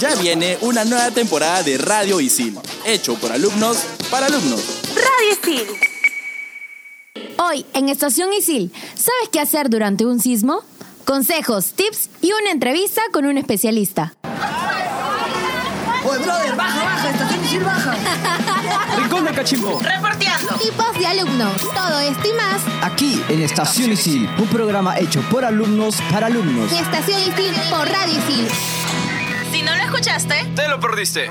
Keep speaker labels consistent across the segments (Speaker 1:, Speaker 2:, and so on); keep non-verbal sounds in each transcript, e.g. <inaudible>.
Speaker 1: Ya viene una nueva temporada de Radio Isil, hecho por alumnos para alumnos.
Speaker 2: Radio Isil.
Speaker 3: Hoy, en Estación Isil, ¿sabes qué hacer durante un sismo? Consejos, tips y una entrevista con un especialista.
Speaker 4: Oye, brother, baja, baja, estación Isil baja. <laughs>
Speaker 5: Rincón de Cachimbo.
Speaker 2: Reporteando.
Speaker 3: Tipos de alumnos, todo esto y más
Speaker 5: Aquí en Estación Isil, un programa hecho por alumnos para alumnos.
Speaker 3: Estación Isil por Radio Isil.
Speaker 2: Si no lo escuchaste,
Speaker 5: Te lo perdiste.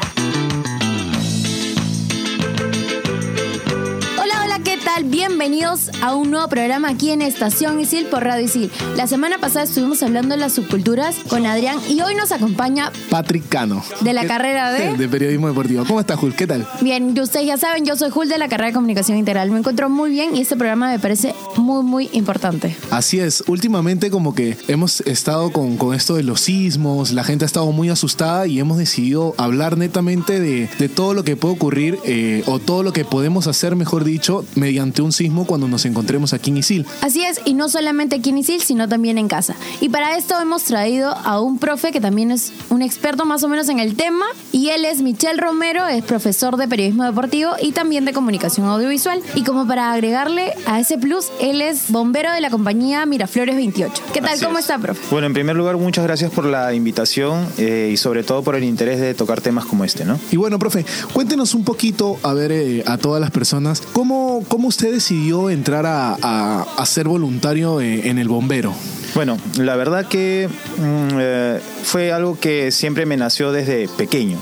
Speaker 3: Tal? Bienvenidos a un nuevo programa aquí en Estación Isil por Radio Isil. La semana pasada estuvimos hablando de las subculturas con Adrián y hoy nos acompaña
Speaker 6: Patrick Cano.
Speaker 3: de la carrera de...
Speaker 6: De periodismo deportivo. ¿Cómo estás, Jul? ¿Qué tal?
Speaker 3: Bien, y ustedes ya saben, yo soy Jul de la carrera de comunicación integral. Me encuentro muy bien y este programa me parece muy, muy importante.
Speaker 6: Así es, últimamente como que hemos estado con, con esto de los sismos, la gente ha estado muy asustada y hemos decidido hablar netamente de, de todo lo que puede ocurrir eh, o todo lo que podemos hacer, mejor dicho, mediante un sismo cuando nos encontremos aquí en Isil.
Speaker 3: Así es, y no solamente aquí en Isil, sino también en casa. Y para esto hemos traído a un profe que también es un experto más o menos en el tema, y él es Michel Romero, es profesor de periodismo deportivo y también de comunicación audiovisual. Y como para agregarle a ese plus, él es bombero de la compañía Miraflores 28. ¿Qué tal?
Speaker 7: Así
Speaker 3: ¿Cómo
Speaker 7: es.
Speaker 3: está, profe?
Speaker 7: Bueno, en primer lugar, muchas gracias por la invitación eh, y sobre todo por el interés de tocar temas como este, ¿no?
Speaker 6: Y bueno, profe, cuéntenos un poquito, a ver, eh, a todas las personas, ¿cómo, cómo usted decidió entrar a, a- ser voluntario en el bombero?
Speaker 7: Bueno, la verdad que mm, eh, fue algo que siempre me nació desde pequeño.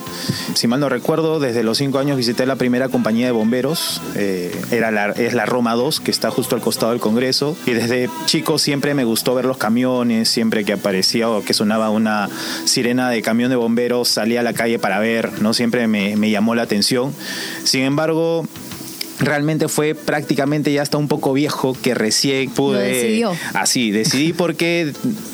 Speaker 7: Si mal no recuerdo, desde los cinco años visité la primera compañía de bomberos, eh, era la, es la Roma 2, que está justo al costado del Congreso, y desde chico siempre me gustó ver los camiones, siempre que aparecía o que sonaba una sirena de camión de bomberos, salía a la calle para ver, ¿no? Siempre me, me llamó la atención. Sin embargo, realmente fue prácticamente ya hasta un poco viejo que recién pude...
Speaker 3: Lo decidió.
Speaker 7: Así, decidí <laughs> porque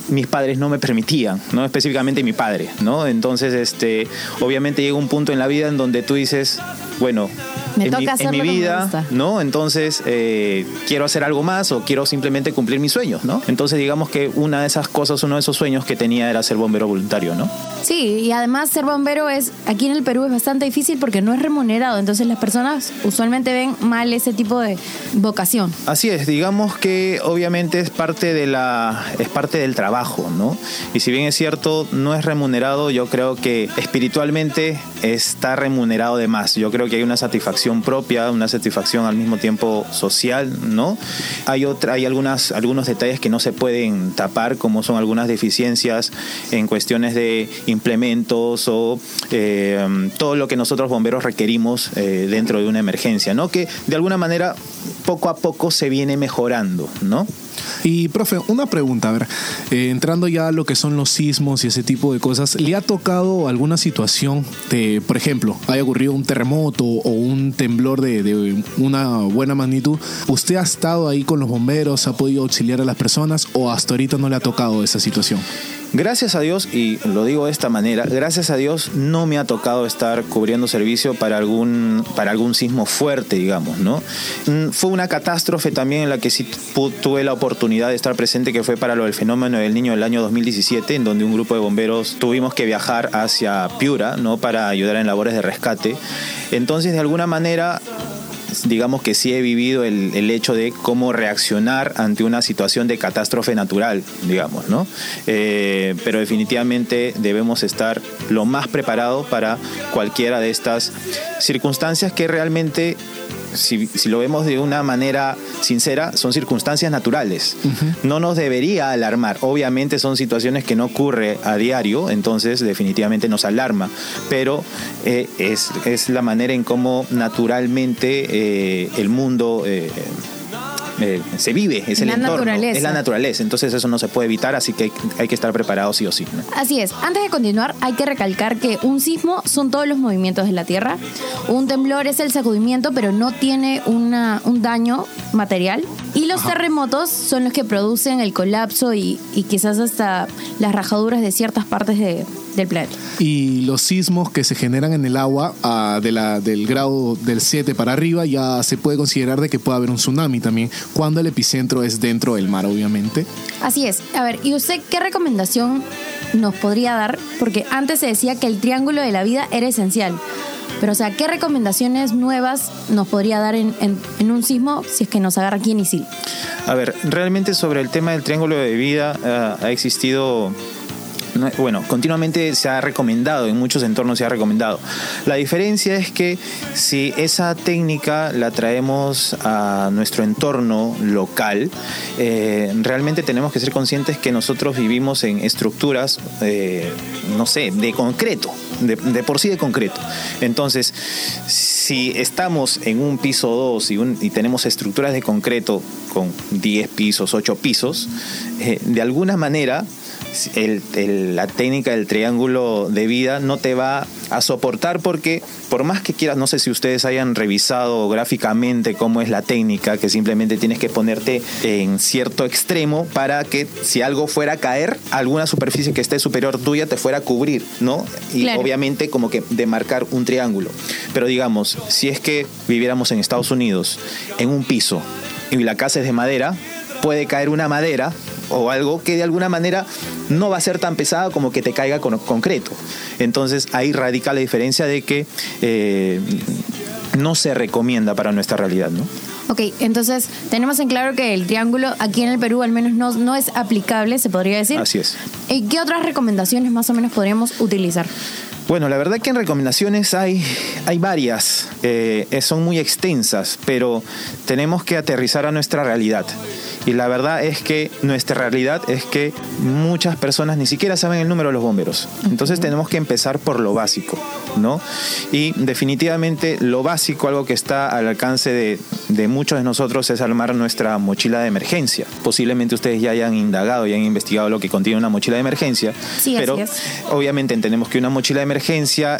Speaker 7: mis padres no me permitían, ¿no? Específicamente mi padre, ¿no? Entonces, este, obviamente llega un punto en la vida en donde tú dices, bueno,
Speaker 3: Me
Speaker 7: en,
Speaker 3: toca
Speaker 7: mi,
Speaker 3: hacer
Speaker 7: en mi vida. ¿no? Entonces, eh, quiero hacer algo más o quiero simplemente cumplir mis sueños, ¿no? Entonces, digamos que una de esas cosas, uno de esos sueños que tenía era ser bombero voluntario, ¿no?
Speaker 3: Sí, y además ser bombero es, aquí en el Perú es bastante difícil porque no es remunerado, entonces las personas usualmente ven mal ese tipo de vocación.
Speaker 7: Así es, digamos que obviamente es parte de la es parte del trabajo, ¿no? Y si bien es cierto, no es remunerado, yo creo que espiritualmente está remunerado de más. Yo creo que hay una satisfacción propia, una satisfacción al mismo tiempo social, ¿no? Hay otra hay algunas algunos detalles que no se pueden tapar, como son algunas deficiencias en cuestiones de implementos o eh, todo lo que nosotros bomberos requerimos eh, dentro de una emergencia, ¿no? Que de alguna manera poco a poco se viene mejorando, ¿no?
Speaker 6: Y, profe, una pregunta, a ver, eh, entrando ya a lo que son los sismos y ese tipo de cosas, ¿le ha tocado alguna situación de, por ejemplo, haya ocurrido un terremoto o un temblor de, de una buena magnitud? ¿Usted ha estado ahí con los bomberos, ha podido auxiliar a las personas o hasta ahorita no le ha tocado esa situación?
Speaker 7: Gracias a Dios, y lo digo de esta manera, gracias a Dios no me ha tocado estar cubriendo servicio para algún, para algún sismo fuerte, digamos, ¿no? Mm, Fue una catástrofe también en la que sí tuve la oportunidad de estar presente, que fue para lo del fenómeno del niño del año 2017, en donde un grupo de bomberos tuvimos que viajar hacia Piura, ¿no? Para ayudar en labores de rescate. Entonces, de alguna manera, digamos que sí he vivido el, el hecho de cómo reaccionar ante una situación de catástrofe natural, digamos, ¿no? Eh, pero definitivamente debemos estar lo más preparados para cualquiera de estas circunstancias que realmente si, si lo vemos de una manera sincera, son circunstancias naturales. No nos debería alarmar. Obviamente son situaciones que no ocurre a diario, entonces definitivamente nos alarma. Pero eh, es, es la manera en cómo naturalmente eh, el mundo... eh, eh, se vive, es el
Speaker 3: La
Speaker 7: entorno,
Speaker 3: naturaleza.
Speaker 7: es la naturaleza, entonces eso no se puede evitar, así que hay, hay que estar preparados sí o sí. ¿no?
Speaker 3: Así es, antes de continuar hay que recalcar que un sismo son todos los movimientos de la Tierra, un temblor es el sacudimiento pero no tiene una, un daño material y los terremotos son los que producen el colapso y, y quizás hasta las rajaduras de ciertas partes de- del planeta.
Speaker 6: Y los sismos que se generan en el agua ah, de la, del grado del 7 para arriba ya se puede considerar de que puede haber un tsunami también, cuando el epicentro es dentro del mar, obviamente.
Speaker 3: Así es. A ver, ¿y usted qué recomendación nos podría dar? Porque antes se decía que el triángulo de la vida era esencial. Pero, o sea, ¿qué recomendaciones nuevas nos podría dar en, un sismo si es que nos agarra aquí en Isil?
Speaker 7: A ver, realmente sobre el tema del triángulo de vida ah, ha existido no, bueno, continuamente se ha recomendado, en muchos entornos se ha recomendado. La diferencia es que si esa técnica la traemos a nuestro entorno local, eh, realmente tenemos que ser conscientes que nosotros vivimos en estructuras, eh, no sé, de concreto, de, por sí de concreto. Entonces, si estamos en un piso 2 y, un- y tenemos estructuras de concreto con 10 pisos, 8 pisos, eh, de alguna manera el- el- la técnica del triángulo de vida no te va a soportar porque por más que quieras, no sé si ustedes hayan revisado gráficamente cómo es la técnica, que simplemente tienes que ponerte en cierto extremo para que si algo fuera a caer, alguna superficie que esté superior tuya te fuera a cubrir, ¿no? Y
Speaker 3: Claro.
Speaker 7: obviamente como que demarcar un triángulo. Pero digamos, si es que viviéramos en Estados Unidos, en un piso, y la casa es de madera, puede caer una madera o algo que de alguna manera no va a ser tan pesada como que te caiga con concreto. Entonces ahí radica la diferencia de que eh, no se recomienda para nuestra realidad, ¿no?
Speaker 3: Ok, entonces tenemos en claro que el triángulo aquí en el Perú al menos no, no es aplicable, se podría decir.
Speaker 7: Así es.
Speaker 3: ¿Y qué otras recomendaciones más o menos podríamos utilizar?
Speaker 7: Bueno, la verdad que en recomendaciones hay, hay varias, eh, son muy extensas, pero tenemos que aterrizar a nuestra realidad. Y la verdad es que nuestra realidad es que muchas personas ni siquiera saben el número de los bomberos. Entonces tenemos que empezar por lo básico, ¿no? Y definitivamente lo básico, algo que está al alcance de, de muchos de nosotros, es armar nuestra mochila de emergencia. Posiblemente ustedes ya hayan indagado y han investigado lo que contiene una mochila de emergencia,
Speaker 3: Sí, así
Speaker 7: pero
Speaker 3: es.
Speaker 7: obviamente entendemos que una mochila de emergencia,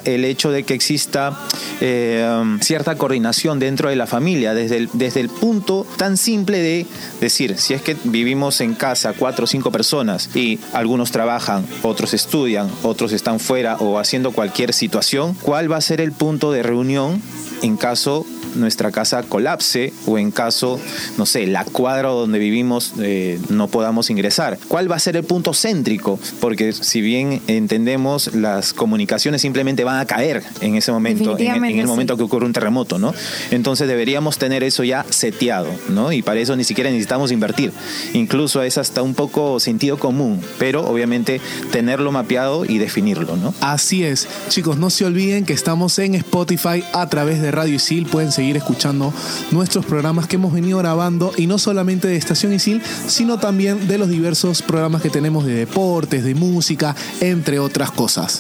Speaker 7: el hecho de que exista eh, um, cierta coordinación dentro de la familia, desde el, desde el punto tan simple de decir, si es que vivimos en casa cuatro o cinco personas y algunos trabajan, otros estudian, otros están fuera o haciendo cualquier situación, ¿cuál va a ser el punto de reunión en caso nuestra casa colapse o en caso, no sé, la cuadra donde vivimos eh, no podamos ingresar. ¿Cuál va a ser el punto céntrico? Porque si bien entendemos, las comunicaciones simplemente van a caer en ese momento, en, el
Speaker 3: sí.
Speaker 7: momento que ocurre un terremoto, ¿no? Entonces deberíamos tener eso ya seteado, ¿no? Y para eso ni siquiera necesitamos invertir. Incluso es hasta un poco sentido común, pero obviamente tenerlo mapeado y definirlo, ¿no?
Speaker 6: Así es, chicos, no se olviden que estamos en Spotify a través de Radio Isil. Pueden seguir escuchando nuestros programas que hemos venido grabando y no solamente de Estación Isil, sino también de los diversos programas que tenemos de deportes, de música, entre otras cosas.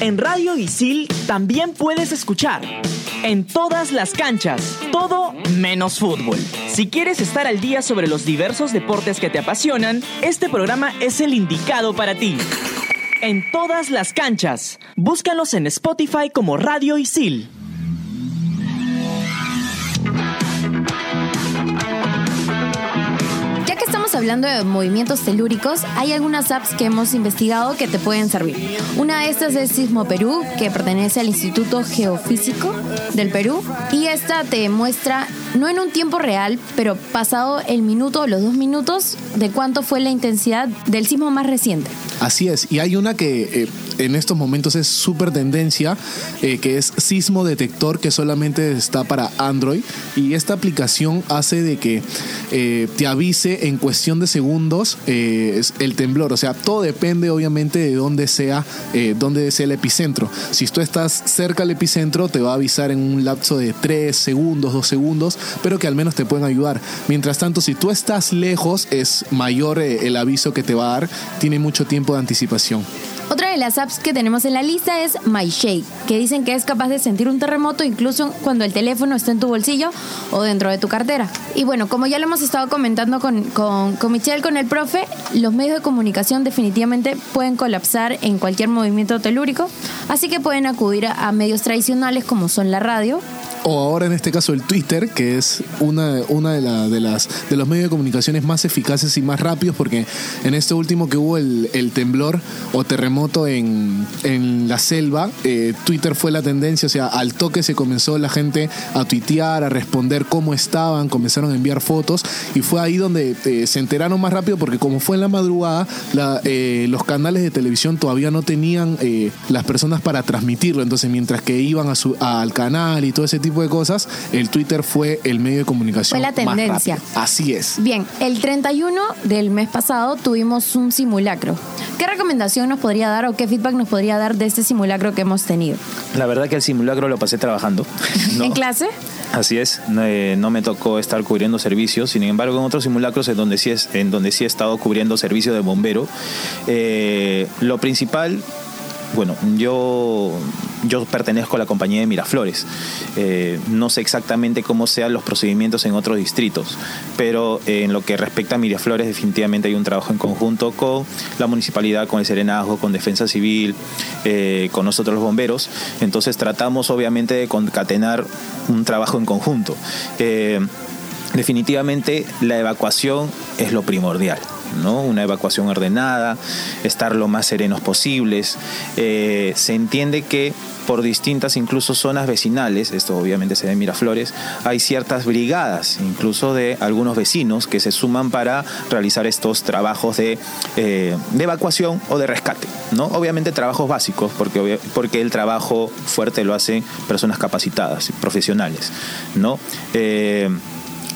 Speaker 8: En Radio Isil también puedes escuchar. En todas las canchas, todo menos fútbol. Si quieres estar al día sobre los diversos deportes que te apasionan, este programa es el indicado para ti. En todas las canchas, búscanos en Spotify como Radio Isil.
Speaker 3: Hablando de movimientos telúricos, hay algunas apps que hemos investigado que te pueden servir. Una de estas es Sismo Perú, que pertenece al Instituto Geofísico del Perú. Y esta te muestra, no en un tiempo real, pero pasado el minuto o los dos minutos, de cuánto fue la intensidad del sismo más reciente.
Speaker 6: Así es, y hay una que eh, en estos momentos es súper tendencia, eh, que es Sismo Detector, que solamente está para Android. Y esta aplicación hace de que eh, te avise en cuestión de segundos el temblor. O sea, todo depende obviamente de dónde sea, dónde sea el epicentro. Si tú estás cerca al epicentro, te va a avisar en un lapso de 3 segundos, 2 segundos, pero que al menos te pueden ayudar. Mientras tanto, si tú estás lejos, es mayor eh, el aviso que te va a dar, tiene mucho tiempo de anticipación.
Speaker 3: Otra de las apps que tenemos en la lista es MyShake, que dicen que es capaz de sentir un terremoto incluso cuando el teléfono está en tu bolsillo o dentro de tu cartera. Y bueno, como ya lo hemos estado comentando con, con, con Michelle, con el profe, los medios de comunicación definitivamente pueden colapsar en cualquier movimiento telúrico, así que pueden acudir a, a medios tradicionales como son la radio
Speaker 6: o ahora en este caso el Twitter, que es una, una de, la- de las de los medios de comunicaciones más eficaces y más rápidos, porque en este último que hubo el, temblor o terremoto en, en la selva, eh, Twitter fue la tendencia, o sea, al toque se comenzó la gente a tuitear, a responder cómo estaban, comenzaron a enviar fotos y fue ahí donde eh, se enteraron más rápido porque como fue en la madrugada, eh, los canales de televisión todavía no tenían las personas para transmitirlo, entonces mientras que iban a su, al canal y todo ese tipo de cosas, el Twitter fue el medio de comunicación.
Speaker 3: Fue la
Speaker 6: más
Speaker 3: tendencia.
Speaker 6: rápido. Así es.
Speaker 3: Bien, el 31 del mes pasado tuvimos un simulacro. ¿Qué recomendación nos podría dar o qué feedback nos podría dar de este simulacro que hemos tenido?
Speaker 7: La verdad que el simulacro lo pasé trabajando. ¿no?
Speaker 3: ¿En clase?
Speaker 7: Así es, no, eh, no me tocó estar cubriendo servicios, sin embargo en otros simulacros en donde sí, es, en donde sí he estado cubriendo servicio de bombero, eh, lo principal, bueno, yo, yo pertenezco a la compañía de Miraflores, Eh, no sé exactamente cómo sean los procedimientos en otros distritos, pero en lo que respecta a Miraflores definitivamente hay un trabajo en conjunto con la municipalidad, con el Serenazgo, con Defensa Civil, eh, con nosotros los bomberos, entonces tratamos obviamente de concatenar un trabajo en conjunto. Eh, definitivamente la evacuación es lo primordial. ¿No? Una evacuación ordenada, estar lo más serenos posibles. Eh, se entiende que por distintas incluso zonas vecinales, esto obviamente se ve en Miraflores, hay ciertas brigadas, incluso de algunos vecinos que se suman para realizar estos trabajos de, eh, evacuación o de rescate. ¿no? Obviamente trabajos básicos, porque, porque el trabajo fuerte lo hacen personas capacitadas, profesionales. ¿no? Eh,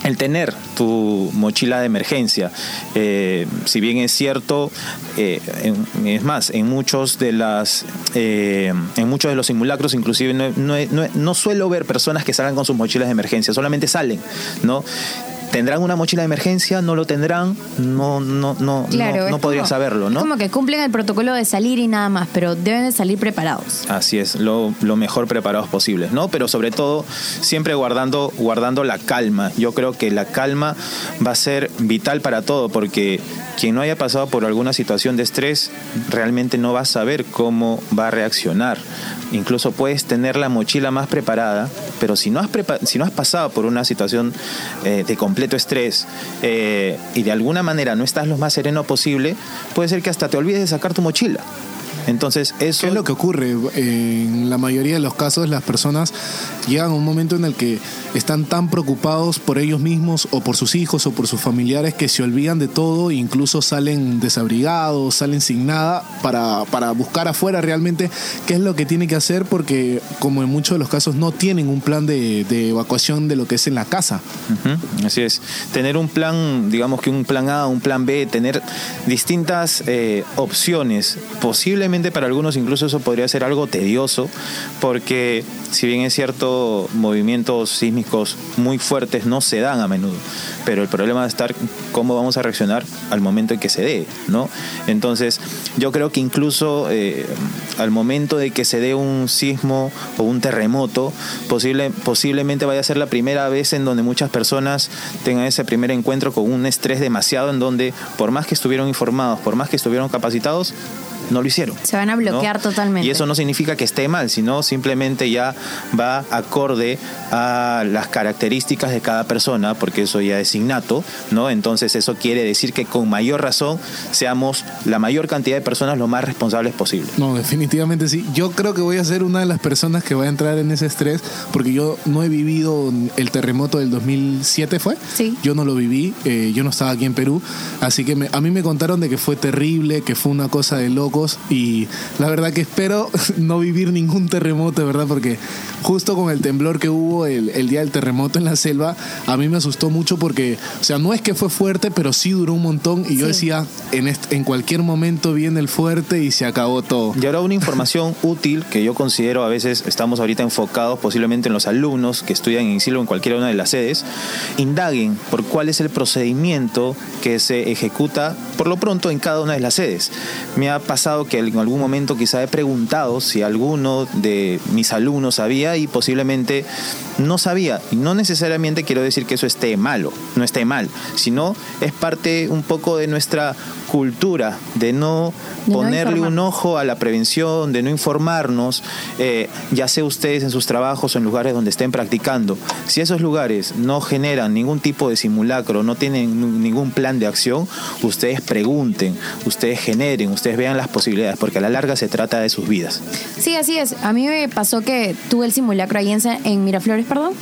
Speaker 7: el tener tu mochila de emergencia, eh, si bien es cierto, eh, en- es más, en muchos de las, eh, en muchos de los simulacros, inclusive no, no, no- no suelo ver personas que salgan con sus mochilas de emergencia, solamente salen, ¿no? ¿Tendrán una mochila de emergencia? ¿No lo tendrán? No, no, no,
Speaker 3: Claro,
Speaker 7: no,
Speaker 3: es
Speaker 7: no podría
Speaker 3: como-
Speaker 7: saberlo,
Speaker 3: es
Speaker 7: ¿no?
Speaker 3: como que cumplen el protocolo de salir y nada más, pero deben de salir preparados.
Speaker 7: Así es, lo, lo mejor preparados posibles, ¿no? Pero sobre todo, siempre guardando, guardando la calma. Yo creo que la calma va a ser vital para todo, porque quien no haya pasado por alguna situación de estrés realmente no va a saber cómo va a reaccionar. Incluso puedes tener la mochila más preparada, pero si no has, prepa- si no has pasado por una situación eh, de completo estrés eh, y de alguna manera no estás lo más sereno posible, puede ser que hasta te olvides de sacar tu mochila. Entonces, eso
Speaker 6: ¿Qué es lo que ocurre? En la mayoría de los casos las personas llegan a un momento en el que están tan preocupados por ellos mismos o por sus hijos o por sus familiares que se olvidan de todo e incluso salen desabrigados, salen sin nada para, para buscar afuera realmente qué es lo que tiene que hacer porque como en muchos de los casos no tienen un plan de, de evacuación de lo que es en la casa.
Speaker 7: Así es. Tener un plan, digamos que un plan A, un plan B, tener distintas eh, opciones. Posiblemente para algunos incluso eso podría ser algo tedioso, porque si bien es cierto, movimientos sísmicos muy fuertes no se dan a menudo, pero el problema a estar cómo vamos a reaccionar al momento en que se dé, ¿no? Entonces, yo creo que incluso eh, al momento de que se dé un sismo o un terremoto, posible, posiblemente vaya a ser la primera vez en donde muchas personas tengan ese primer encuentro con un estrés demasiado en donde por más que estuvieron informados, por más que estuvieron capacitados, no lo hicieron.
Speaker 3: Se van a bloquear
Speaker 7: ¿no?
Speaker 3: totalmente.
Speaker 7: Y eso no significa que esté mal, sino simplemente ya va acorde a las características de cada persona, porque eso ya es innato, ¿no? Entonces eso quiere decir que con mayor razón seamos la mayor cantidad de personas lo más responsables posible.
Speaker 6: No, definitivamente sí. Yo creo que voy a ser una de las personas que va a entrar en ese estrés porque yo no he vivido el terremoto del 2007, ¿fue?
Speaker 3: Sí.
Speaker 6: Yo no lo viví, eh, yo no estaba aquí en Perú, así que me- a mí me contaron de que fue terrible, que fue una cosa de locos y la verdad que espero <laughs> no vivir ningún terremoto, verdad, porque justo con el temblor que hubo el, el día del terremoto en la selva, a mí me asustó mucho porque, o sea, no es que fue fuerte, pero sí duró un montón y yo
Speaker 3: Sí.
Speaker 6: decía, en, en cualquier momento viene el fuerte y se acabó todo.
Speaker 7: Y ahora una información <laughs> útil que yo considero a veces estamos ahorita enfocados posiblemente en los alumnos que estudian en ISIL o en cualquiera una de las sedes, indaguen por cuál es el procedimiento que se ejecuta por lo pronto en cada una de las sedes. Me ha pasado que en algún momento quizá he preguntado si alguno de mis alumnos sabía y posiblemente no sabía. No necesariamente quiero decir que eso esté malo, no esté mal, sino es parte un poco de nuestra cultura de no
Speaker 3: De no
Speaker 7: ponerle un ojo a la prevención, de no informarnos, eh, ya sea ustedes en sus trabajos o en lugares donde estén practicando. Si esos lugares no generan ningún tipo de simulacro, no tienen ningún plan de acción, ustedes pregunten, ustedes generen, ustedes vean las posibilidades, porque a la larga se trata de sus vidas.
Speaker 3: Sí, así es. A mí me pasó que tuve el simulacro ahí en, en Miraflores, perdón,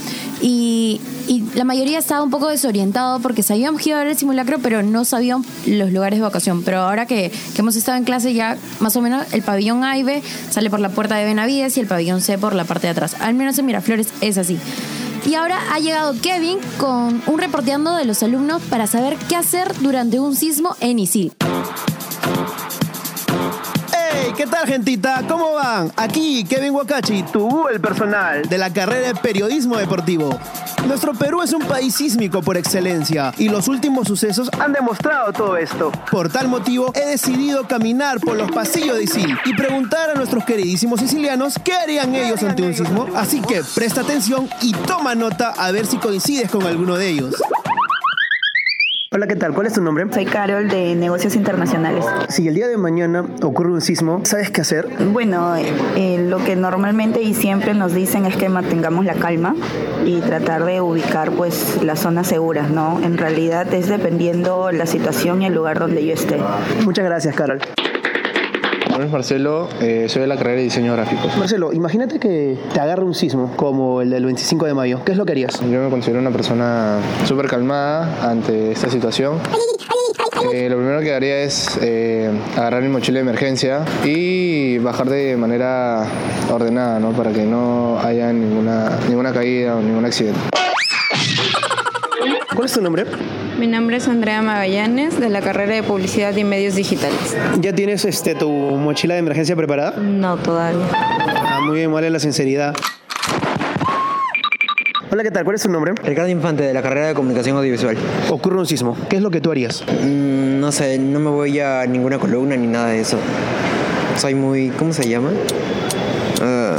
Speaker 3: y, y la mayoría estaba un poco desorientado porque sabíamos que iba a el simulacro, pero no sabíamos los lugares de evacuación. Pero ahora que, que hemos estado en clase ya, más o menos, el pabellón A y B sale por la puerta de Benavides y el pabellón C por la parte de atrás. Al menos en Miraflores es así. Y ahora ha llegado Kevin con un reporteando de los alumnos para saber qué hacer durante un sismo en Isil.
Speaker 9: ¿Qué tal, gentita? ¿Cómo van? Aquí Kevin Wakachi, tu el personal de la carrera de periodismo deportivo. Nuestro Perú es un país sísmico por excelencia y los últimos sucesos han demostrado todo esto. Por tal motivo, he decidido caminar por los pasillos de Isil y preguntar a nuestros queridísimos sicilianos qué harían ellos ante un sismo. Así que presta atención y toma nota a ver si coincides con alguno de ellos. Hola, ¿qué tal? ¿Cuál es tu nombre?
Speaker 10: Soy Carol de Negocios Internacionales.
Speaker 9: Si el día de mañana ocurre un sismo, ¿sabes qué hacer?
Speaker 10: Bueno, eh, lo que normalmente y siempre nos dicen es que mantengamos la calma y tratar de ubicar pues las zonas seguras, ¿no? En realidad es dependiendo la situación y el lugar donde yo esté.
Speaker 9: Muchas gracias, Carol.
Speaker 11: Nombre es Marcelo, eh, soy de la carrera de diseño gráfico.
Speaker 9: Marcelo, imagínate que te agarra un sismo como el del 25 de mayo. ¿Qué es lo que harías?
Speaker 11: Yo me considero una persona súper calmada ante esta situación. Eh, lo primero que haría es eh, agarrar mi mochila de emergencia y bajar de manera ordenada, ¿no? Para que no haya ninguna, ninguna caída o ningún accidente.
Speaker 9: ¿Cuál es tu nombre?
Speaker 12: Mi nombre es Andrea Magallanes de la carrera de Publicidad y Medios Digitales.
Speaker 9: ¿Ya tienes este, tu mochila de emergencia preparada?
Speaker 12: No todavía.
Speaker 9: Ah, muy bien, vale la sinceridad. Hola, ¿qué tal? ¿Cuál es tu nombre?
Speaker 13: Ricardo Infante, de la carrera de Comunicación Audiovisual.
Speaker 9: Ocurre un sismo. ¿Qué es lo que tú harías?
Speaker 13: Mm, no sé, no me voy a ninguna columna ni nada de eso. Soy muy, ¿cómo se llama? Ah,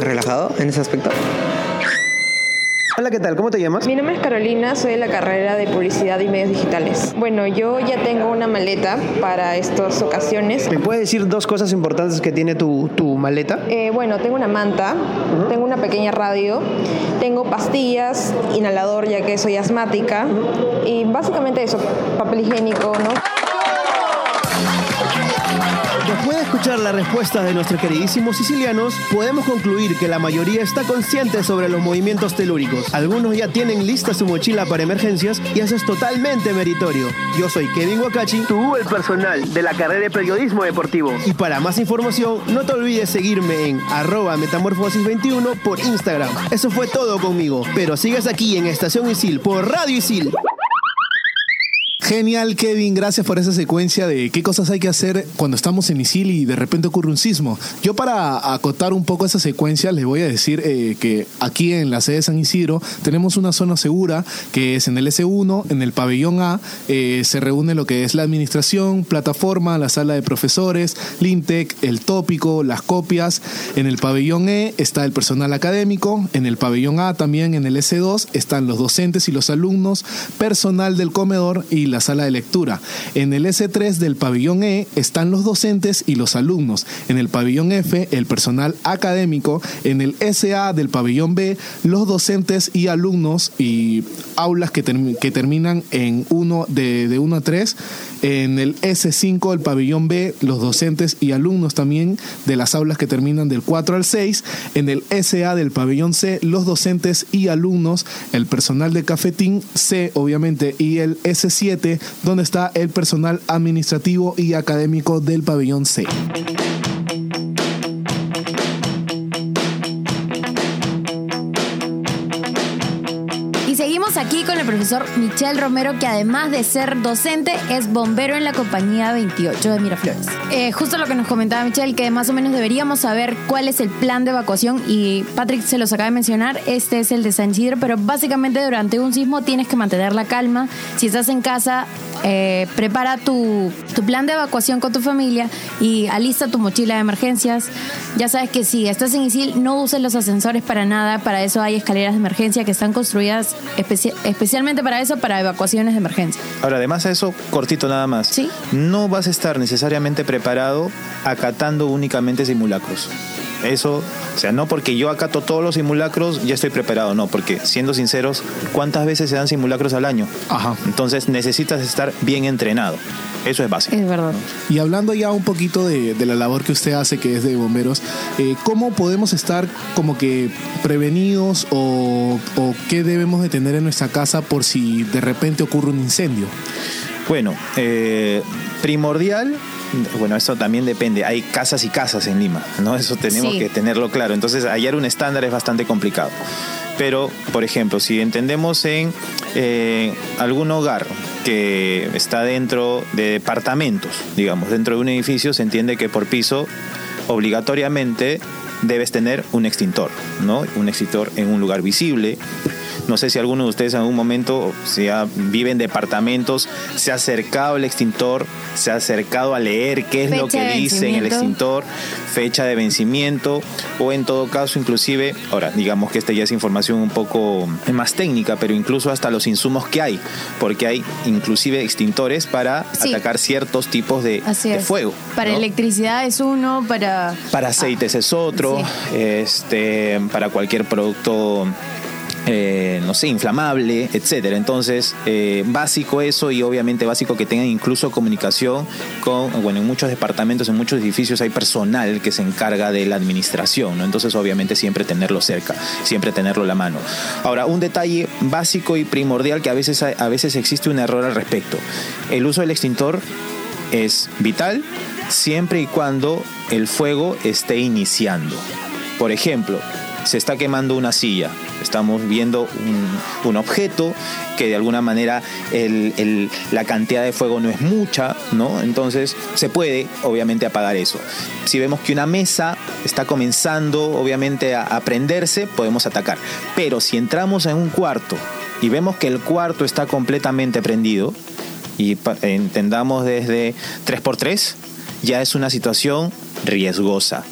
Speaker 13: relajado en ese aspecto.
Speaker 9: Hola, ¿qué tal? ¿Cómo te llamas?
Speaker 12: Mi nombre es Carolina, soy de la carrera de Publicidad y Medios Digitales. Bueno, yo ya tengo una maleta para estas ocasiones.
Speaker 9: ¿Me puedes decir dos cosas importantes que tiene tu, tu maleta?
Speaker 12: Eh, bueno, tengo una manta, tengo una pequeña radio, tengo pastillas, inhalador ya que soy asmática y básicamente eso, papel higiénico, ¿no?
Speaker 9: Después de escuchar las respuestas de nuestros queridísimos sicilianos, podemos concluir que la mayoría está consciente sobre los movimientos telúricos. Algunos ya tienen lista su mochila para emergencias y eso es totalmente meritorio. Yo soy Kevin Wakachi, tu el personal de la carrera de periodismo deportivo. Y para más información, no te olvides seguirme en arroba metamorfosis21 por Instagram. Eso fue todo conmigo, pero sigues aquí en Estación Isil por Radio Isil.
Speaker 6: Genial, Kevin. Gracias por esa secuencia de qué cosas hay que hacer cuando estamos en Isil y de repente ocurre un sismo. Yo para acotar un poco esa secuencia les voy a decir eh, que aquí en la sede de San Isidro tenemos una zona segura que es en el S1, en el pabellón A, eh, se reúne lo que es la administración, plataforma, la sala de profesores, Lintec, el tópico, las copias. En el pabellón E está el personal académico, en el pabellón A también en el S2 están los docentes y los alumnos, personal del comedor y la sala de lectura. En el S3 del pabellón E están los docentes y los alumnos. En el pabellón F, el personal académico. En el SA del pabellón B, los docentes y alumnos y aulas que, que terminan en 1 de, de 1 a 3. En el S5 del pabellón B, los docentes y alumnos también de las aulas que terminan del 4 al 6. En el SA del pabellón C, los docentes y alumnos, el personal de cafetín C, obviamente, y el S7, donde está el personal administrativo y académico del pabellón C.
Speaker 3: aquí con el profesor Michel Romero, que además de ser docente, es bombero en la compañía 28 de Miraflores. Eh, justo lo que nos comentaba Michel, que más o menos deberíamos saber cuál es el plan de evacuación, y Patrick se los acaba de mencionar, este es el de San Isidro, pero básicamente durante un sismo tienes que mantener la calma. Si estás en casa, eh, prepara tu, tu plan de evacuación con tu familia y alista tu mochila de emergencias. Ya sabes que si estás en ISIL, no uses los ascensores para nada. Para eso hay escaleras de emergencia que están construidas especia- especialmente para eso, para evacuaciones de emergencia.
Speaker 7: Ahora, además a eso, cortito nada más.
Speaker 3: Sí.
Speaker 7: No vas a estar necesariamente preparado acatando únicamente simulacros. Eso, o sea, no porque yo acato todos los simulacros, ya estoy preparado, no, porque siendo sinceros, ¿cuántas veces se dan simulacros al año?
Speaker 6: Ajá.
Speaker 7: Entonces necesitas estar bien entrenado. Eso es básico.
Speaker 3: Es verdad.
Speaker 6: Y hablando ya un poquito de, de la labor que usted hace, que es de bomberos, eh, ¿cómo podemos estar como que prevenidos o, o qué debemos de tener en nuestra casa por si de repente ocurre un incendio?
Speaker 7: Bueno, eh, primordial, bueno, esto también depende. Hay casas y casas en Lima, ¿no? Eso tenemos
Speaker 3: Sí.
Speaker 7: que tenerlo claro. Entonces, hallar un estándar es bastante complicado. Pero, por ejemplo, si entendemos en eh, algún hogar que está dentro de departamentos, digamos, dentro de un edificio, se entiende que por piso obligatoriamente debes tener un extintor, ¿no? Un extintor en un lugar visible. No sé si alguno de ustedes en algún momento, si ya vive en departamentos, se ha acercado al extintor, se ha acercado a leer qué es lo que dice en el extintor, fecha de vencimiento, o en todo caso, inclusive, ahora, digamos que esta ya es información un poco más técnica, pero incluso hasta los insumos que hay, porque hay inclusive extintores para
Speaker 3: Sí.
Speaker 7: atacar ciertos tipos de, fuego.
Speaker 3: Para
Speaker 7: ¿no?
Speaker 3: electricidad es uno, para...
Speaker 7: Para aceites es otro, este, para cualquier producto, eh, no sé, inflamable, etcétera. Entonces, eh, básico eso y obviamente básico que tengan incluso comunicación con, bueno, en muchos departamentos, en muchos edificios hay personal que se encarga de la administración, ¿no? Entonces, obviamente siempre tenerlo cerca, siempre tenerlo a la mano. Ahora, un detalle básico y primordial que a veces, a veces existe un error al respecto. El uso del extintor es vital siempre y cuando el fuego esté iniciando. Por ejemplo, se está quemando una silla, estamos viendo un, objeto que de alguna manera la cantidad de fuego no es mucha, ¿no? Entonces se puede obviamente apagar eso. Si vemos que una mesa está comenzando obviamente a, a prenderse, podemos atacar. Pero si entramos en un cuarto y vemos que el cuarto está completamente prendido, y entendamos desde 3x3, ya es una situación riesgosa.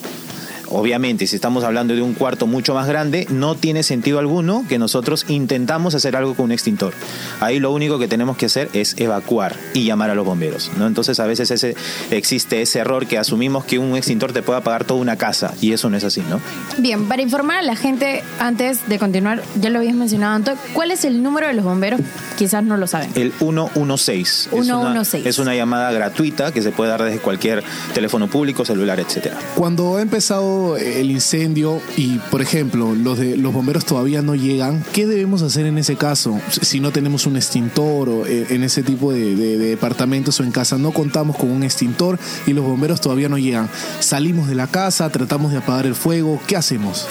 Speaker 7: Obviamente, si estamos hablando de un cuarto mucho más grande, no tiene sentido alguno que nosotros intentamos hacer algo con un extintor. Ahí lo único que tenemos que hacer es evacuar y llamar a los bomberos. ¿no? Entonces a veces ese, existe ese error que asumimos que un extintor te puede apagar toda una casa y eso no es así, ¿no?
Speaker 3: Bien, para informar a la gente, antes de continuar, ya lo habías mencionado, Antonio, ¿cuál es el número de los bomberos? Quizás no lo saben.
Speaker 7: El 116. Es una-
Speaker 3: 116.
Speaker 7: Es una llamada gratuita que se puede dar desde cualquier teléfono público, celular, etcétera.
Speaker 6: Cuando ha empezado el incendio y, por ejemplo, los de los bomberos todavía no llegan, ¿qué debemos hacer en ese caso? Si no tenemos un extintor o eh, en ese tipo de, de- de departamentos o en casa no contamos con un extintor y los bomberos todavía no llegan. Salimos de la casa, tratamos de apagar el fuego, ¿qué hacemos?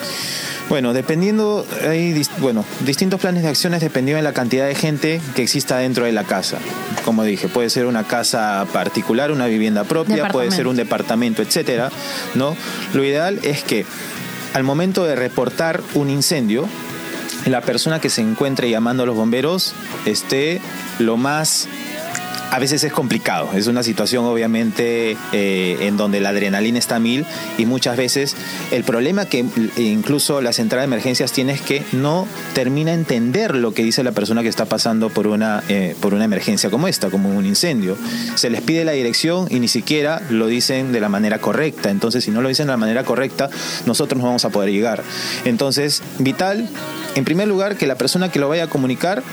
Speaker 7: Bueno, dependiendo, hay bueno, distintos planes de acciones dependiendo de la cantidad de gente que exista dentro de la casa. Como dije, puede ser una casa particular, una vivienda propia, puede ser un departamento, etcétera, ¿no? Lo ideal es que al momento de reportar un incendio, la persona que se encuentre llamando a los bomberos esté lo más a veces es complicado. Es una situación obviamente eh, en donde la adrenalina está mil y muchas veces el problema que incluso la central de emergencias tiene es que no termina de entender lo que dice la persona que está pasando por una, eh, por una emergencia como esta, como un incendio. Se les pide la dirección y ni siquiera lo dicen de la manera correcta. Entonces, si no lo dicen de la manera correcta, nosotros no vamos a poder llegar. Entonces, vital, en primer lugar, que la persona que lo vaya a comunicar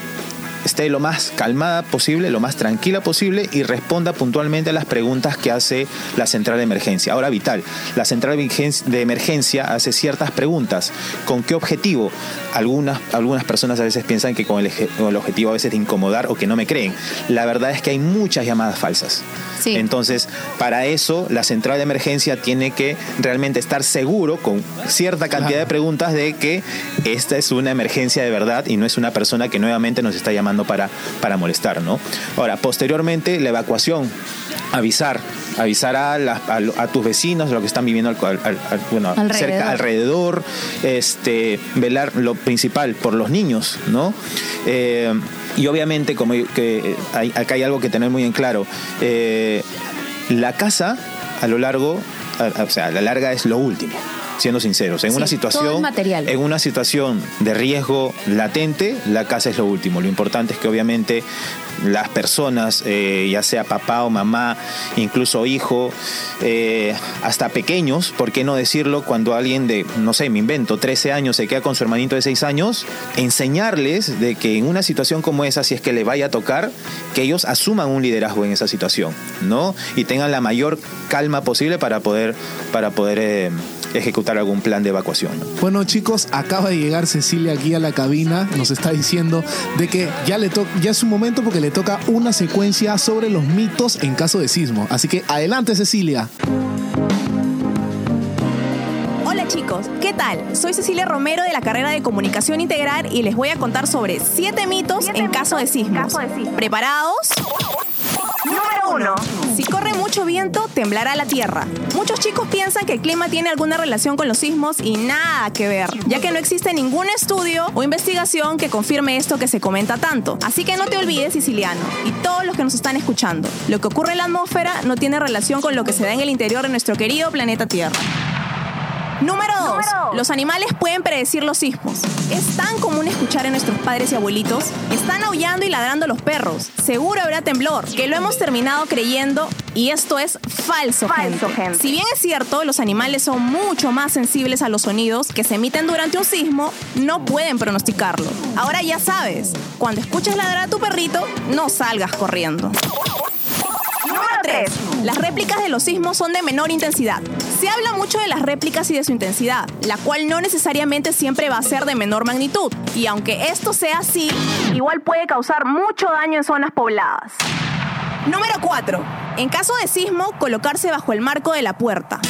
Speaker 7: esté lo más calmada posible, lo más tranquila posible y responda puntualmente a las preguntas que hace la central de emergencia. Ahora, vital, la central de emergen- de emergencia hace ciertas preguntas. ¿Con qué objetivo? Algunas, algunas personas a veces piensan que con el, eje- con el objetivo a veces de incomodar o que no me creen. La verdad es que hay muchas llamadas falsas.
Speaker 3: Sí.
Speaker 7: Entonces, para eso, la central de emergencia tiene que realmente estar seguro con cierta cantidad de preguntas de que esta es una emergencia de verdad y no es una persona que nuevamente nos está llamando aprovechando para, para molestar, ¿no? Ahora, posteriormente, la evacuación, avisar, avisar a, la- a lo- a tus vecinos de lo que están viviendo al- al- al- bueno,
Speaker 3: Alrededor.
Speaker 7: cerca, alrededor, este, velar lo principal por los niños, ¿no? Eh, y obviamente, como que hay- acá hay algo que tener muy en claro, eh, la casa a lo largo, o sea, a la larga es lo último. Siendo sinceros, en
Speaker 3: Sí,
Speaker 7: una situación,
Speaker 3: material.
Speaker 7: en una situación de riesgo latente, la casa es lo último. Lo importante es que obviamente las personas, eh, ya sea papá o mamá, incluso hijo, eh, hasta pequeños, ¿por qué no decirlo? Cuando alguien de, no sé, me invento, 13 años se queda con su hermanito de 6 años, enseñarles de que en una situación como esa, si es que le vaya a tocar, que ellos asuman un liderazgo en esa situación, ¿no? Y tengan la mayor calma posible para poder, para poder eh, ejecutar algún plan de evacuación. ¿no?
Speaker 6: Bueno chicos, acaba de llegar Cecilia aquí a la cabina, nos está diciendo de que ya le ya es un momento porque le toca una secuencia sobre los mitos en caso de sismo. Así que adelante Cecilia.
Speaker 14: Hola chicos, ¿qué tal? Soy Cecilia Romero de la carrera de Comunicación Integral y les voy a contar sobre 7 mitos en caso de sismos. ¿Preparados? Número 1. Si corre mucho viento, temblará la tierra. Muchos chicos piensan que el clima tiene alguna relación con los sismos y nada que ver, ya que no existe ningún estudio o investigación que confirme esto que se comenta tanto. Así que no te olvides, siciliano, y todos los que nos están escuchando, lo que ocurre en la atmósfera no tiene relación con lo que se da en el interior de nuestro querido planeta Tierra. Número 2. Los animales pueden predecir los sismos. Es tan común escuchar a nuestros padres y abuelitos. Están aullando y ladrando los perros. Seguro habrá temblor, que lo hemos terminado creyendo y esto es falso, gente. Si bien es cierto, los animales son mucho más sensibles a los sonidos que se emiten durante un sismo, no pueden pronosticarlo. Ahora ya sabes, cuando escuches ladrar a tu perrito, no salgas corriendo. Número 3. Las réplicas de los sismos son de menor intensidad. Se habla mucho de las réplicas y de su intensidad, la cual no necesariamente siempre va a ser de menor magnitud. Y aunque esto sea así, igual puede causar mucho daño en zonas pobladas. Número 4. En caso de sismo, colocarse bajo el marco de la puerta.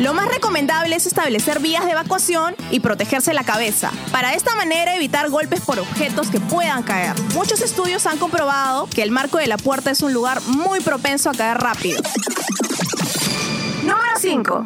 Speaker 14: Lo más recomendable es establecer vías de evacuación y protegerse la cabeza. Para esta manera evitar golpes por objetos que puedan caer. Muchos estudios han comprobado que el marco de la puerta es un lugar muy propenso a caer rápido. Número 5.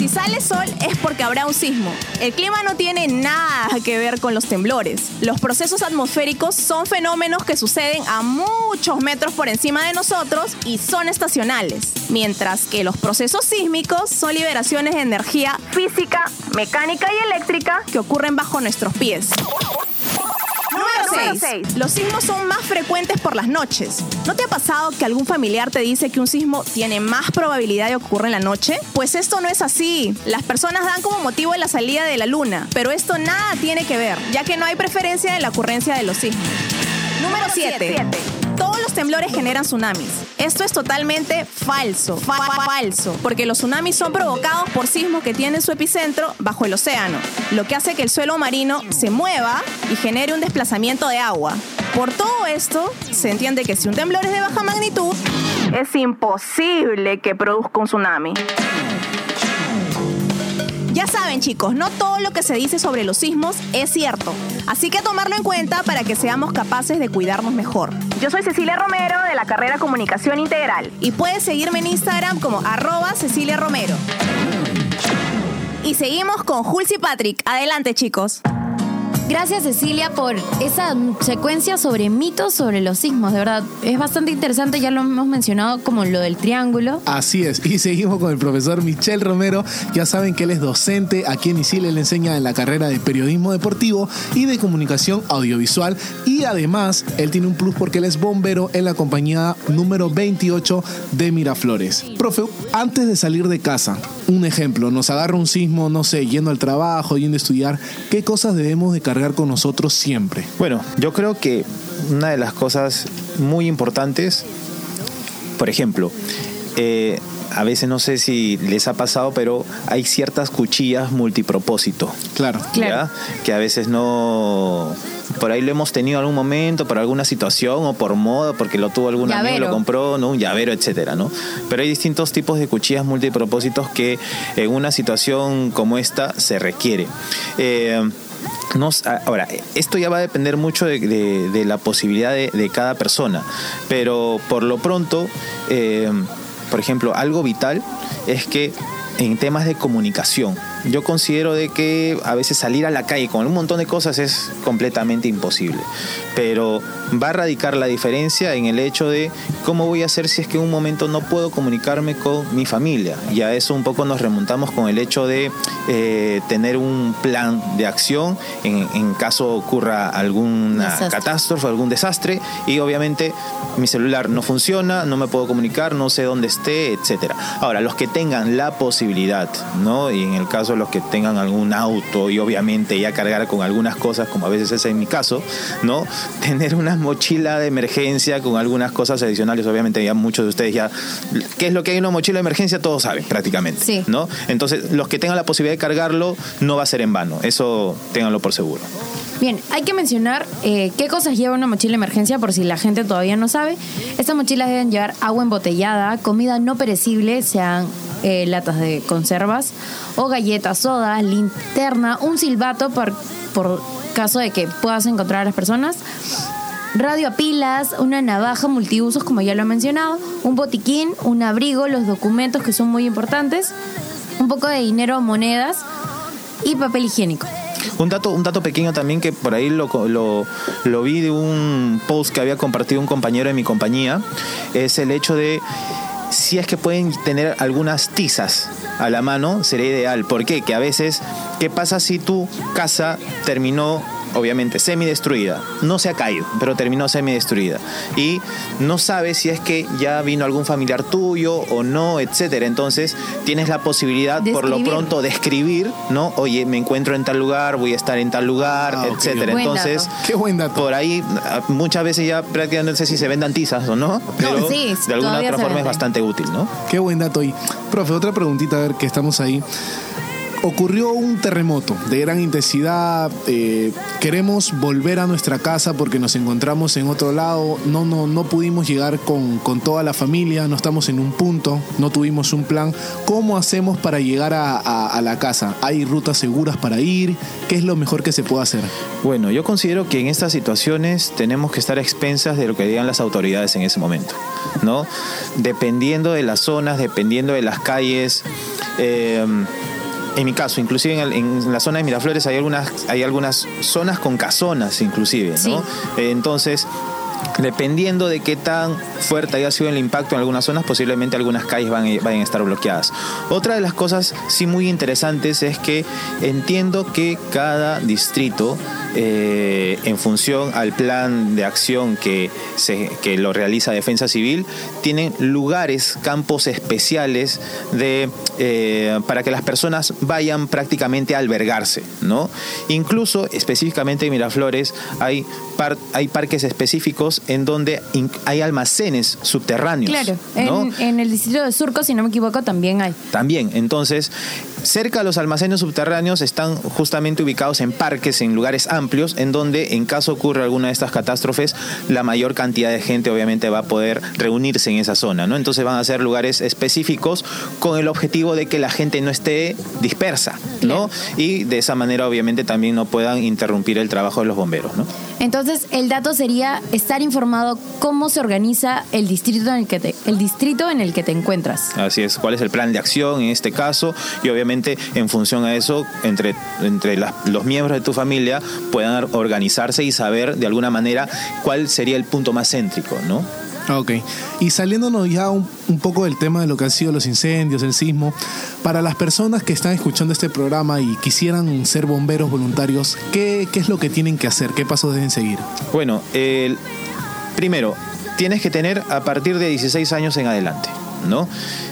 Speaker 14: Si sale sol es porque habrá un sismo. El clima no tiene nada que ver con los temblores. Los procesos atmosféricos son fenómenos que suceden a muchos metros por encima de nosotros y son estacionales. Mientras que los procesos sísmicos son liberaciones de energía física, mecánica y eléctrica que ocurren bajo nuestros pies. Número 6. Los sismos son más frecuentes por las noches. ¿No te ha pasado que algún familiar te dice que un sismo tiene más probabilidad de ocurrir en la noche? Pues esto no es así. Las personas dan como motivo la salida de la luna, pero esto nada tiene que ver, ya que no hay preferencia de la ocurrencia de los sismos. Número 7. Todos los temblores generan tsunamis. Esto es totalmente falso, fa- fa- falso, porque los tsunamis son provocados por sismos que tienen su epicentro bajo el océano, lo que hace que el suelo marino se mueva y genere un desplazamiento de agua. Por todo esto, se entiende que si un temblor es de baja magnitud, es imposible que produzca un tsunami. Ya saben chicos, no todo lo que se dice sobre los sismos es cierto, así que tomarlo en cuenta para que seamos capaces de cuidarnos mejor. Yo soy Cecilia Romero de la carrera Comunicación Integral y puedes seguirme en Instagram como arroba Cecilia Romero. Y seguimos con Jules y Patrick. Adelante chicos.
Speaker 3: Gracias Cecilia por esa secuencia sobre mitos sobre los sismos, de verdad. Es bastante interesante, ya lo hemos mencionado como lo del triángulo.
Speaker 6: Así es, y seguimos con el profesor Michel Romero. Ya saben que él es docente aquí en ISIL, él enseña en la carrera de periodismo deportivo y de comunicación audiovisual. Y además, él tiene un plus porque él es bombero en la compañía número 28 de Miraflores. Profe, antes de salir de casa, un ejemplo, nos agarra un sismo, no sé, yendo al trabajo, yendo a estudiar, ¿qué cosas debemos de cargar con nosotros siempre?
Speaker 7: Bueno, yo creo que una de las cosas muy importantes, por ejemplo, eh, a veces no sé si les ha pasado, pero hay ciertas cuchillas multipropósito.
Speaker 6: Claro.
Speaker 7: ¿ya? Que a veces no. Por ahí lo hemos tenido en algún momento, por alguna situación o por moda, porque lo tuvo algún amigo,
Speaker 3: Llavero.
Speaker 7: lo compró, ¿no? Un llavero, etcétera, ¿no? Pero hay distintos tipos de cuchillas multipropósitos que en una situación como esta se requiere. Eh, no, ahora, esto ya va a depender mucho de, la posibilidad de, de cada persona, pero por lo pronto, eh, por ejemplo, algo vital es que en temas de comunicación, yo considero de que a veces salir a la calle con un montón de cosas es completamente imposible, pero va a radicar la diferencia en el hecho de cómo voy a hacer si es que en un momento no puedo comunicarme con mi familia. Y a eso un poco nos remontamos con el hecho de eh, tener un plan de acción en, en caso ocurra alguna
Speaker 3: Desastre.
Speaker 7: catástrofe, algún desastre y obviamente mi celular no funciona, no me puedo comunicar, no sé dónde esté, etcétera. Ahora, los que tengan la posibilidad, ¿no? Y en el caso los que tengan algún auto y obviamente ya cargar con algunas cosas, como a veces es en mi caso, ¿no? <laughs> Tener una mochila de emergencia con algunas cosas adicionales, obviamente ya muchos de ustedes ya ¿qué es lo que hay en una mochila de emergencia? Todos saben prácticamente,
Speaker 3: Sí.
Speaker 7: ¿no? Entonces, los que tengan la posibilidad de cargarlo no va a ser en vano, eso ténganlo por seguro.
Speaker 3: Bien, hay que mencionar eh, qué cosas lleva una mochila de emergencia por si la gente todavía no sabe. Estas mochilas deben llevar agua embotellada, comida no perecible, sean eh, latas de conservas o galletas, soda, linterna, un silbato por, por caso de que puedas encontrar a las personas. Radio a pilas, una navaja multiusos, como ya lo he mencionado, un botiquín, un abrigo, los documentos que son muy importantes, un poco de dinero monedas y papel higiénico.
Speaker 7: Un dato, un dato pequeño también que por ahí lo, lo, lo vi de un post que había compartido un compañero de mi compañía, es el hecho de si es que pueden tener algunas tizas a la mano, sería ideal. ¿Por qué? Que a veces, ¿qué pasa si tu casa terminó obviamente semi-destruida? No se ha caído, pero terminó semi-destruida. Y no sabes si es que ya vino algún familiar tuyo o no, etcétera. Entonces, tienes la posibilidad, por lo pronto, de escribir, ¿no? Oye, me encuentro en tal lugar, voy a estar en tal lugar,
Speaker 6: Ah,
Speaker 7: etcétera. Entonces.
Speaker 6: Qué buen dato.
Speaker 7: por ahí ah, muchas veces ya prácticamente no sé si se vendan tizas o no, pero
Speaker 3: sí,
Speaker 7: de alguna otra forma es bastante útil, ¿no?
Speaker 6: Qué buen dato. Y, profe, otra preguntita, a ver, que estamos ahí. Ocurrió un terremoto de gran intensidad. eh, queremos volver a nuestra casa porque nos encontramos en otro lado. No, no, no pudimos llegar con, con toda la familia. No estamos en un punto. No tuvimos un plan. ¿Cómo hacemos para llegar a, a- la casa? ¿Hay rutas seguras para ir? ¿Qué es lo mejor que se puede hacer?
Speaker 7: Bueno, yo considero que en estas situaciones tenemos que estar a expensas de lo que digan las autoridades en ese momento, ¿no? Dependiendo de las zonas, dependiendo de las calles. eh, en mi caso, inclusive en, el- en la zona de Miraflores hay algunas, hay algunas zonas con casonas, inclusive, ¿no?
Speaker 3: Sí.
Speaker 7: Eh, Entonces, dependiendo de qué tan fuerte haya sido el impacto en algunas zonas, posiblemente algunas calles van, vayan a estar bloqueadas. Otra de las cosas sí muy interesantes es que entiendo que cada distrito, eh, en función al plan de acción que, se, que lo realiza Defensa Civil, tienen lugares, campos especiales de, eh, para que las personas vayan prácticamente a albergarse, ¿no? Incluso específicamente en Miraflores hay, par- hay parques específicos en donde hay almacenes subterráneos.
Speaker 3: Claro,
Speaker 7: ¿no?
Speaker 3: en, en el distrito de Surco, si no me equivoco, también hay.
Speaker 7: También, entonces, cerca a los almacenes subterráneos están justamente ubicados en parques, en lugares amplios, en donde en caso ocurra alguna de estas catástrofes, la mayor cantidad de gente obviamente va a poder reunirse en esa zona, ¿no? Entonces van a ser lugares específicos con el objetivo de que la gente no esté dispersa, ¿no? Y de esa manera obviamente también no puedan interrumpir el trabajo de los bomberos, ¿no?
Speaker 3: Entonces, el dato sería estar informado cómo se organiza el distrito en el que te, el distrito en el que te encuentras.
Speaker 7: Así es, cuál es el plan de acción en este caso y obviamente en función a eso, entre, entre los miembros de tu familia puedan organizarse y saber de alguna manera cuál sería el punto más céntrico, ¿no?
Speaker 6: Ah, Ok. Y saliéndonos ya un, poco del tema de lo que han sido los incendios, el sismo, para las personas que están escuchando este programa y quisieran ser bomberos voluntarios, ¿qué, qué es lo que tienen que hacer? ¿Qué pasos deben seguir?
Speaker 7: Bueno, el, primero, tienes que tener a partir de 16 años en adelante. ¿no?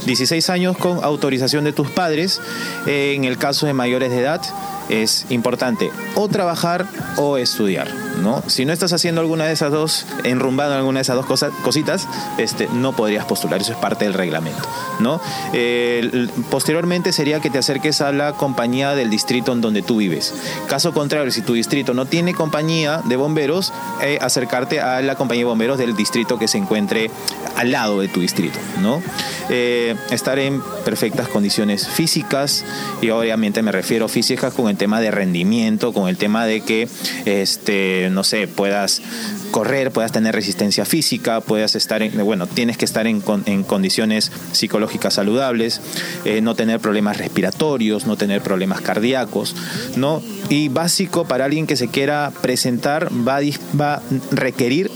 Speaker 7: 16 años con autorización de tus padres. Eh, en el caso de mayores de edad, es importante o trabajar o estudiar, ¿no? Si no estás haciendo alguna de esas dos, enrumbando alguna de esas dos cosas, cositas, este, no podrías postular. Eso es parte del reglamento, ¿no? Eh, posteriormente sería que te acerques a la compañía del distrito en donde tú vives. Caso contrario, si tu distrito no tiene compañía de bomberos, eh, acercarte a la compañía de bomberos del distrito que se encuentre al lado de tu distrito, ¿no? Eh, estar en perfectas condiciones físicas y obviamente me refiero físicas con el tema de rendimiento, con el tema de que, este, no sé, puedas correr, puedas tener resistencia física, puedas estar en, bueno, tienes que estar en, en condiciones psicológicas saludables, eh, no tener problemas respiratorios, no tener problemas cardíacos, ¿no? Y básico para alguien que se quiera presentar va a, va a requerir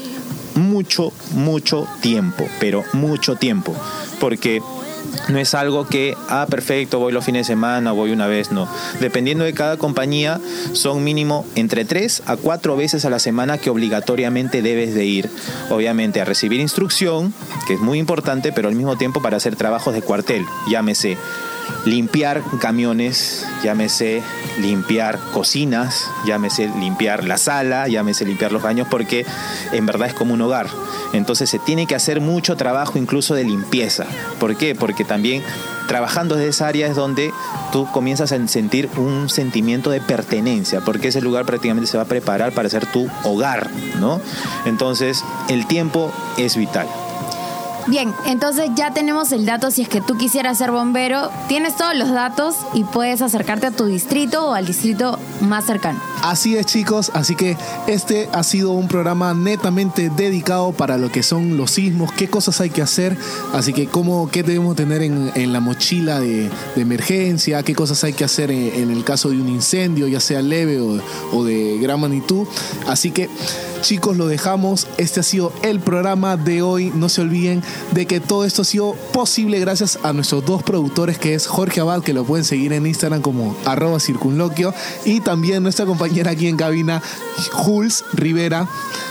Speaker 7: mucho, mucho tiempo, pero mucho tiempo, porque no es algo que, ah, perfecto, voy los fines de semana, voy una vez, no. Dependiendo de cada compañía, son mínimo entre tres a cuatro veces a la semana que obligatoriamente debes de ir, obviamente, a recibir instrucción, que es muy importante, pero al mismo tiempo para hacer trabajos de cuartel, llámese limpiar camiones, llámese limpiar cocinas, llámese limpiar la sala, llámese limpiar los baños, porque en verdad es como un hogar. Entonces se tiene que hacer mucho trabajo incluso de limpieza. ¿Por qué? Porque también trabajando desde esa área es donde tú comienzas a sentir un sentimiento de pertenencia, porque ese lugar prácticamente se va a preparar para ser tu hogar, ¿no? Entonces el tiempo es vital.
Speaker 3: Bien, entonces ya tenemos el dato si es que tú quisieras ser bombero, tienes todos los datos y puedes acercarte a tu distrito o al distrito más cercano.
Speaker 6: Así es chicos, así que este ha sido un programa netamente dedicado para lo que son los sismos, qué cosas hay que hacer, así que cómo, qué debemos tener en, la mochila de, emergencia, qué cosas hay que hacer en, el caso de un incendio, ya sea leve o, de gran magnitud. Así que chicos, lo dejamos, este ha sido el programa de hoy, no se olviden de que todo esto ha sido posible gracias a nuestros dos productores que es Jorge Abad, que lo pueden seguir en Instagram como arroba circunloquio, y nuestra compañera aquí en cabina, Jules Rivera,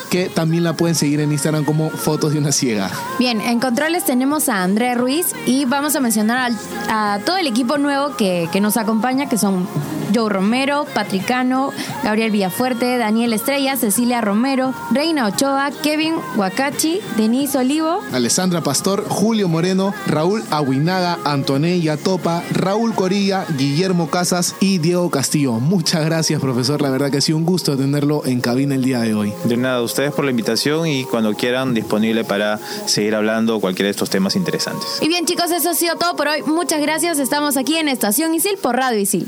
Speaker 6: que también la pueden seguir en Instagram como Fotos de una Ciega.
Speaker 3: Bien, en controles tenemos a André Ruiz y vamos a mencionar a, todo el equipo nuevo que, que nos acompaña, que son Joe Romero, Patricano, Gabriel Villafuerte, Daniel Estrella, Cecilia Romero, Reina Ochoa, Kevin Wakachi, Denise Olivo,
Speaker 6: Alessandra Pastor, Julio Moreno, Raúl Aguinaga, Antonella Topa, Raúl Corilla, Guillermo Casas y Diego Castillo. Muchas gracias, profesor. La verdad que ha sido un gusto tenerlo en cabina el día de hoy.
Speaker 7: De nada, a ustedes por la invitación y cuando quieran disponible para seguir hablando cualquiera de estos temas interesantes.
Speaker 3: Y bien chicos, eso ha sido todo por hoy. Muchas gracias. Estamos aquí en Estación Isil por Radio Isil.